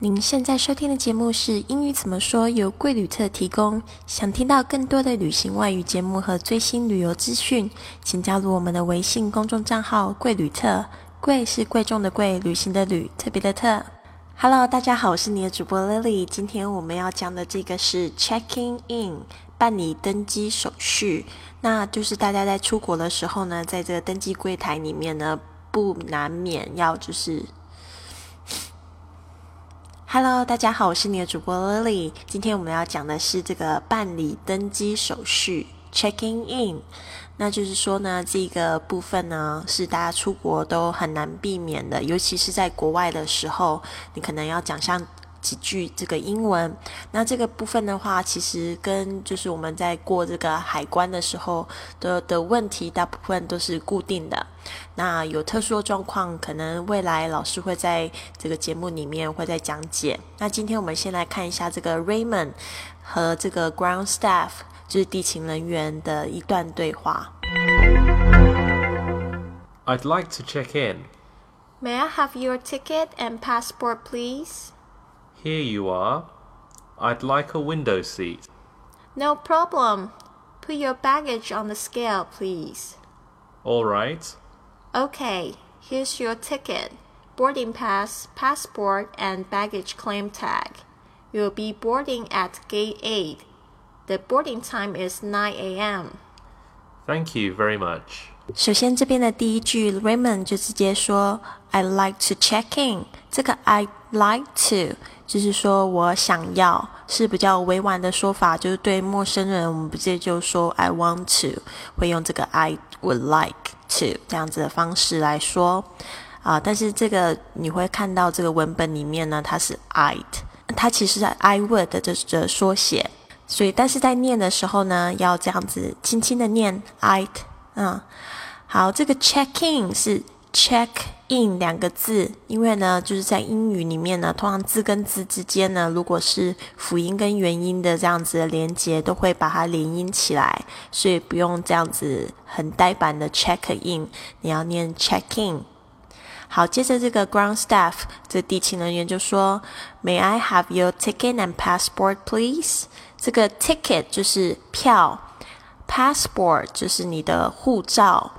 您现在收听的节目是《英语怎么说》，由贵旅特提供。想听到更多的旅行外语节目和最新旅游资讯，请加入我们的微信公众账号“贵旅特”。贵是贵重的贵，旅行的旅，特别的特。Hello，大家好，我是你的主播 Lily。今天我们要讲的这个是 checking in，办理登机手续。那就是大家在出国的时候呢，在这个登机柜台里面呢，不难免要就是。Hello，大家好，我是你的主播 Lily。今天我们要讲的是这个办理登机手续 （checking in）。那就是说呢，这个部分呢是大家出国都很难避免的，尤其是在国外的时候，你可能要讲像。几句这个英文，那这个部分的话，其实跟就是我们在过这个海关的时候的的问题，大部分都是固定的。那有特殊的状况，可能未来老师会在这个节目里面会再讲解。那今天我们先来看一下这个 Raymond 和这个 Ground Staff，就是地勤人员的一段对话。I'd like to check in. May I have your ticket and passport, please? Here you are. I'd like a window seat. No problem. Put your baggage on the scale, please. All right. Okay, here's your ticket, boarding pass, passport, and baggage claim tag. You'll be boarding at gate 8. The boarding time is 9 a.m. Thank you very much. 首先，这边的第一句，Raymond 就直接说 "I like to check in"。这个 "I like to" 就是说我想要，是比较委婉的说法。就是对陌生人，我们直接就说 "I want to"，会用这个 "I would like to" 这样子的方式来说啊。但是这个你会看到这个文本里面呢，它是 "I'd"，它其实是 "I would" 的这的缩写。所以，但是在念的时候呢，要这样子轻轻的念 "I'd"。嗯，好，这个 check in 是 check in 两个字，因为呢，就是在英语里面呢，通常字跟字之间呢，如果是辅音跟元音的这样子的连接，都会把它连音起来，所以不用这样子很呆板的 check in，你要念 check in。好，接着这个 ground staff 这地勤人员就说，May I have your ticket and passport, please？这个 ticket 就是票。Passport 就是你的护照，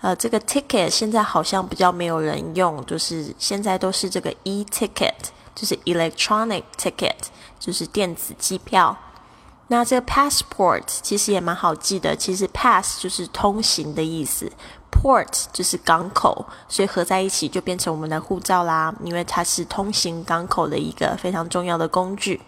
呃，这个 ticket 现在好像比较没有人用，就是现在都是这个 e-ticket，就是 electronic ticket，就是电子机票。那这个 passport 其实也蛮好记的，其实 pass 就是通行的意思，port 就是港口，所以合在一起就变成我们的护照啦，因为它是通行港口的一个非常重要的工具。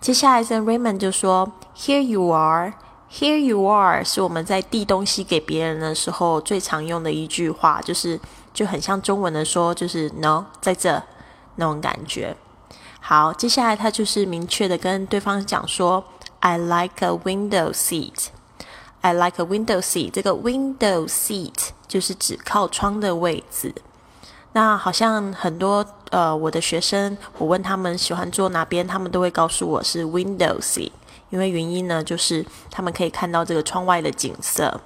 接下来这 Raymond 就说：“Here you are。” Here you are 是我们在递东西给别人的时候最常用的一句话，就是就很像中文的说，就是 No，在这那种感觉。好，接下来他就是明确的跟对方讲说，I like a window seat。I like a window seat。这个 window seat 就是指靠窗的位置。那好像很多呃我的学生，我问他们喜欢坐哪边，他们都会告诉我是 window seat。因为原因呢，就是他们可以看到这个窗外的景色。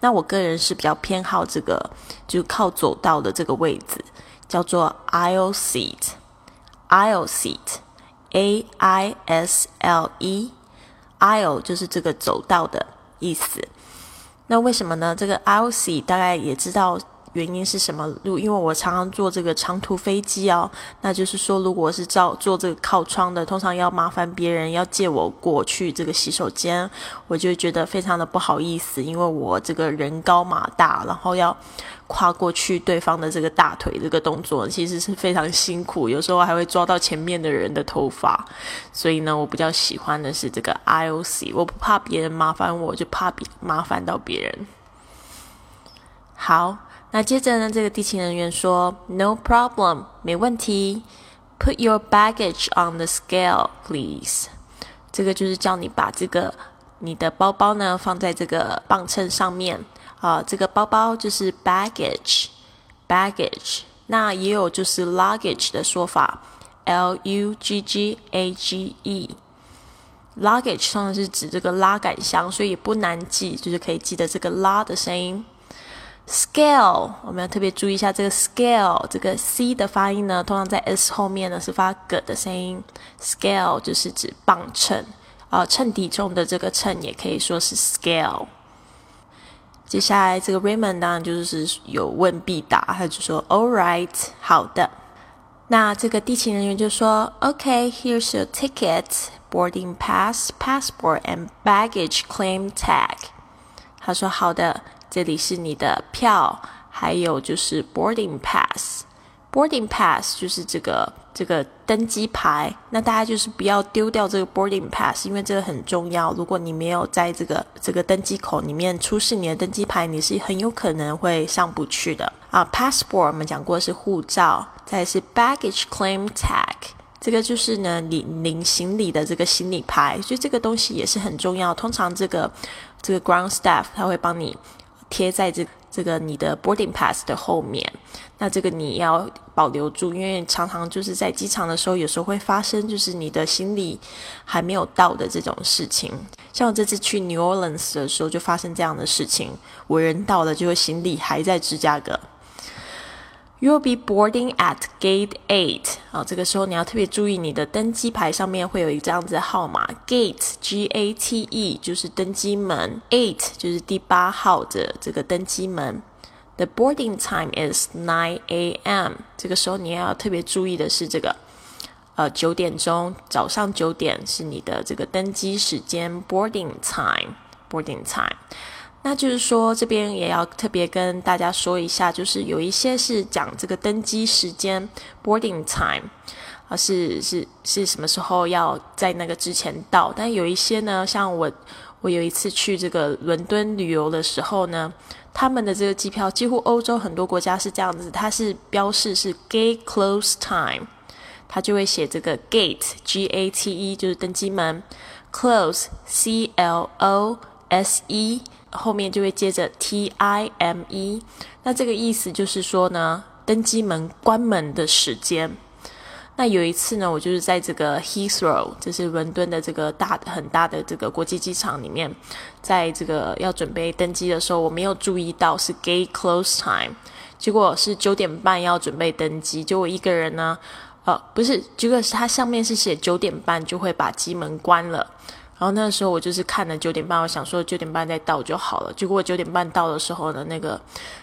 那我个人是比较偏好这个，就靠走道的这个位置，叫做 aisle seat。aisle seat，a i s l e，aisle 就是这个走道的意思。那为什么呢？这个 aisle seat 大概也知道。原因是什么？如因为我常常坐这个长途飞机哦，那就是说，如果是照坐这个靠窗的，通常要麻烦别人要借我过去这个洗手间，我就觉得非常的不好意思，因为我这个人高马大，然后要跨过去对方的这个大腿，这个动作其实是非常辛苦，有时候还会抓到前面的人的头发，所以呢，我比较喜欢的是这个 IOC，我不怕别人麻烦我，就怕别麻烦到别人。好。那接着呢，这个地勤人员说：“No problem，没问题。Put your baggage on the scale, please。这个就是叫你把这个你的包包呢放在这个磅秤上面啊。这个包包就是 baggage，baggage。那也有就是 luggage 的说法，l u g g a g e。luggage 通常是指这个拉杆箱，所以也不难记，就是可以记得这个拉的声音。” scale，我们要特别注意一下这个 scale，这个 c 的发音呢，通常在 s 后面呢是发 g 的声音。scale 就是指磅秤，啊，称体重的这个秤也可以说是 scale。接下来这个 Raymond 当然就是有问必答，他就说 All right，好的。那这个地勤人员就说：“OK，here's your ticket, boarding pass, passport, and baggage claim tag。”他说：“好的，这里是你的票，还有就是 boarding pass。boarding pass 就是这个这个登机牌。那大家就是不要丢掉这个 boarding pass，因为这个很重要。如果你没有在这个这个登机口里面出示你的登机牌，你是很有可能会上不去的啊。passport 我们讲过是护照。”再是 baggage claim tag，这个就是呢领领行李的这个行李牌，所以这个东西也是很重要。通常这个这个 ground staff 他会帮你贴在这这个你的 boarding pass 的后面，那这个你要保留住，因为常常就是在机场的时候，有时候会发生就是你的行李还没有到的这种事情。像我这次去 New Orleans 的时候，就发生这样的事情，我人到了，结果行李还在芝加哥。You'll be boarding at gate eight。啊，这个时候你要特别注意，你的登机牌上面会有一个这样子的号码，gate G A T E 就是登机门，eight 就是第八号的这个登机门。The boarding time is nine a.m. 这个时候你要特别注意的是这个，呃，九点钟，早上九点是你的这个登机时间，boarding time，boarding time。那就是说，这边也要特别跟大家说一下，就是有一些是讲这个登机时间 （boarding time） 啊，是是是什么时候要在那个之前到。但有一些呢，像我我有一次去这个伦敦旅游的时候呢，他们的这个机票，几乎欧洲很多国家是这样子，它是标示是 gate close time，它就会写这个 gate G A T E 就是登机门，close C L O S E。后面就会接着 T I M E，那这个意思就是说呢，登机门关门的时间。那有一次呢，我就是在这个 Heathrow，就是伦敦的这个大很大的这个国际机场里面，在这个要准备登机的时候，我没有注意到是 Gate Close Time，结果是九点半要准备登机，就我一个人呢，呃，不是，结果是它上面是写九点半就会把机门关了。然后那个时候我就是看了九点半，我想说九点半再到就好了。结果我九点半到的时候呢，那个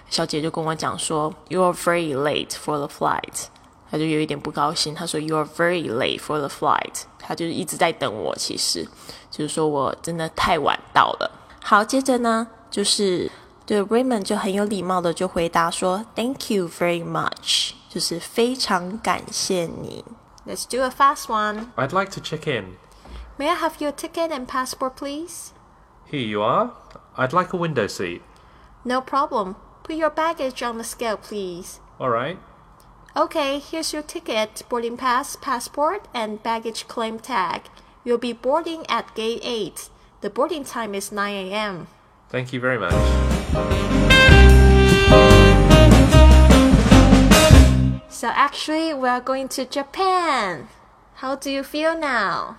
小姐就跟我讲说，You are very late for the flight。她就有一点不高兴，她说 You are very late for the flight。她就是一直在等我，其实就是说我真的太晚到了。好，接着呢，就是对 Raymond 就很有礼貌的就回答说，Thank you very much，就是非常感谢你。Let's do a fast one. I'd like to check in. May I have your ticket and passport, please? Here you are. I'd like a window seat. No problem. Put your baggage on the scale, please. All right. Okay, here's your ticket, boarding pass, passport, and baggage claim tag. You'll be boarding at gate 8. The boarding time is 9 a.m. Thank you very much. So, actually, we're going to Japan. How do you feel now?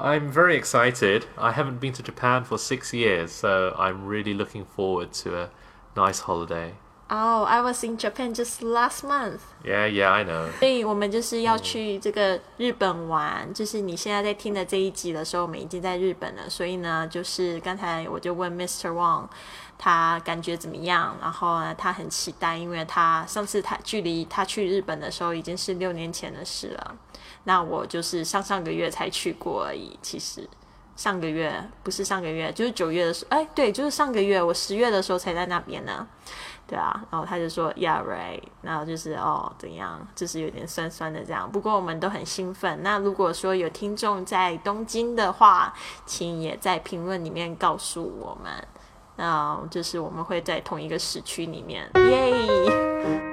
I'm very excited. I haven't been to Japan for six years, so I'm really looking forward to a nice holiday. Oh, I was in Japan just last month. Yeah, yeah, I know. 所以我们就是要去这个日本玩。就是你现在在听的这一集的时候，我们已经在日本了。所以呢，就是刚才我就问 Mr. Wang，他感觉怎么样？然后呢，他很期待，因为他上次他距离他去日本的时候已经是六年前的事了。那我就是上上个月才去过而已。其实上个月不是上个月，就是九月的时候，哎，对，就是上个月，我十月的时候才在那边呢。对啊，然后他就说，Yeah, right。然后就是哦，怎样，就是有点酸酸的这样。不过我们都很兴奋。那如果说有听众在东京的话，请也在评论里面告诉我们。那就是我们会在同一个时区里面，耶。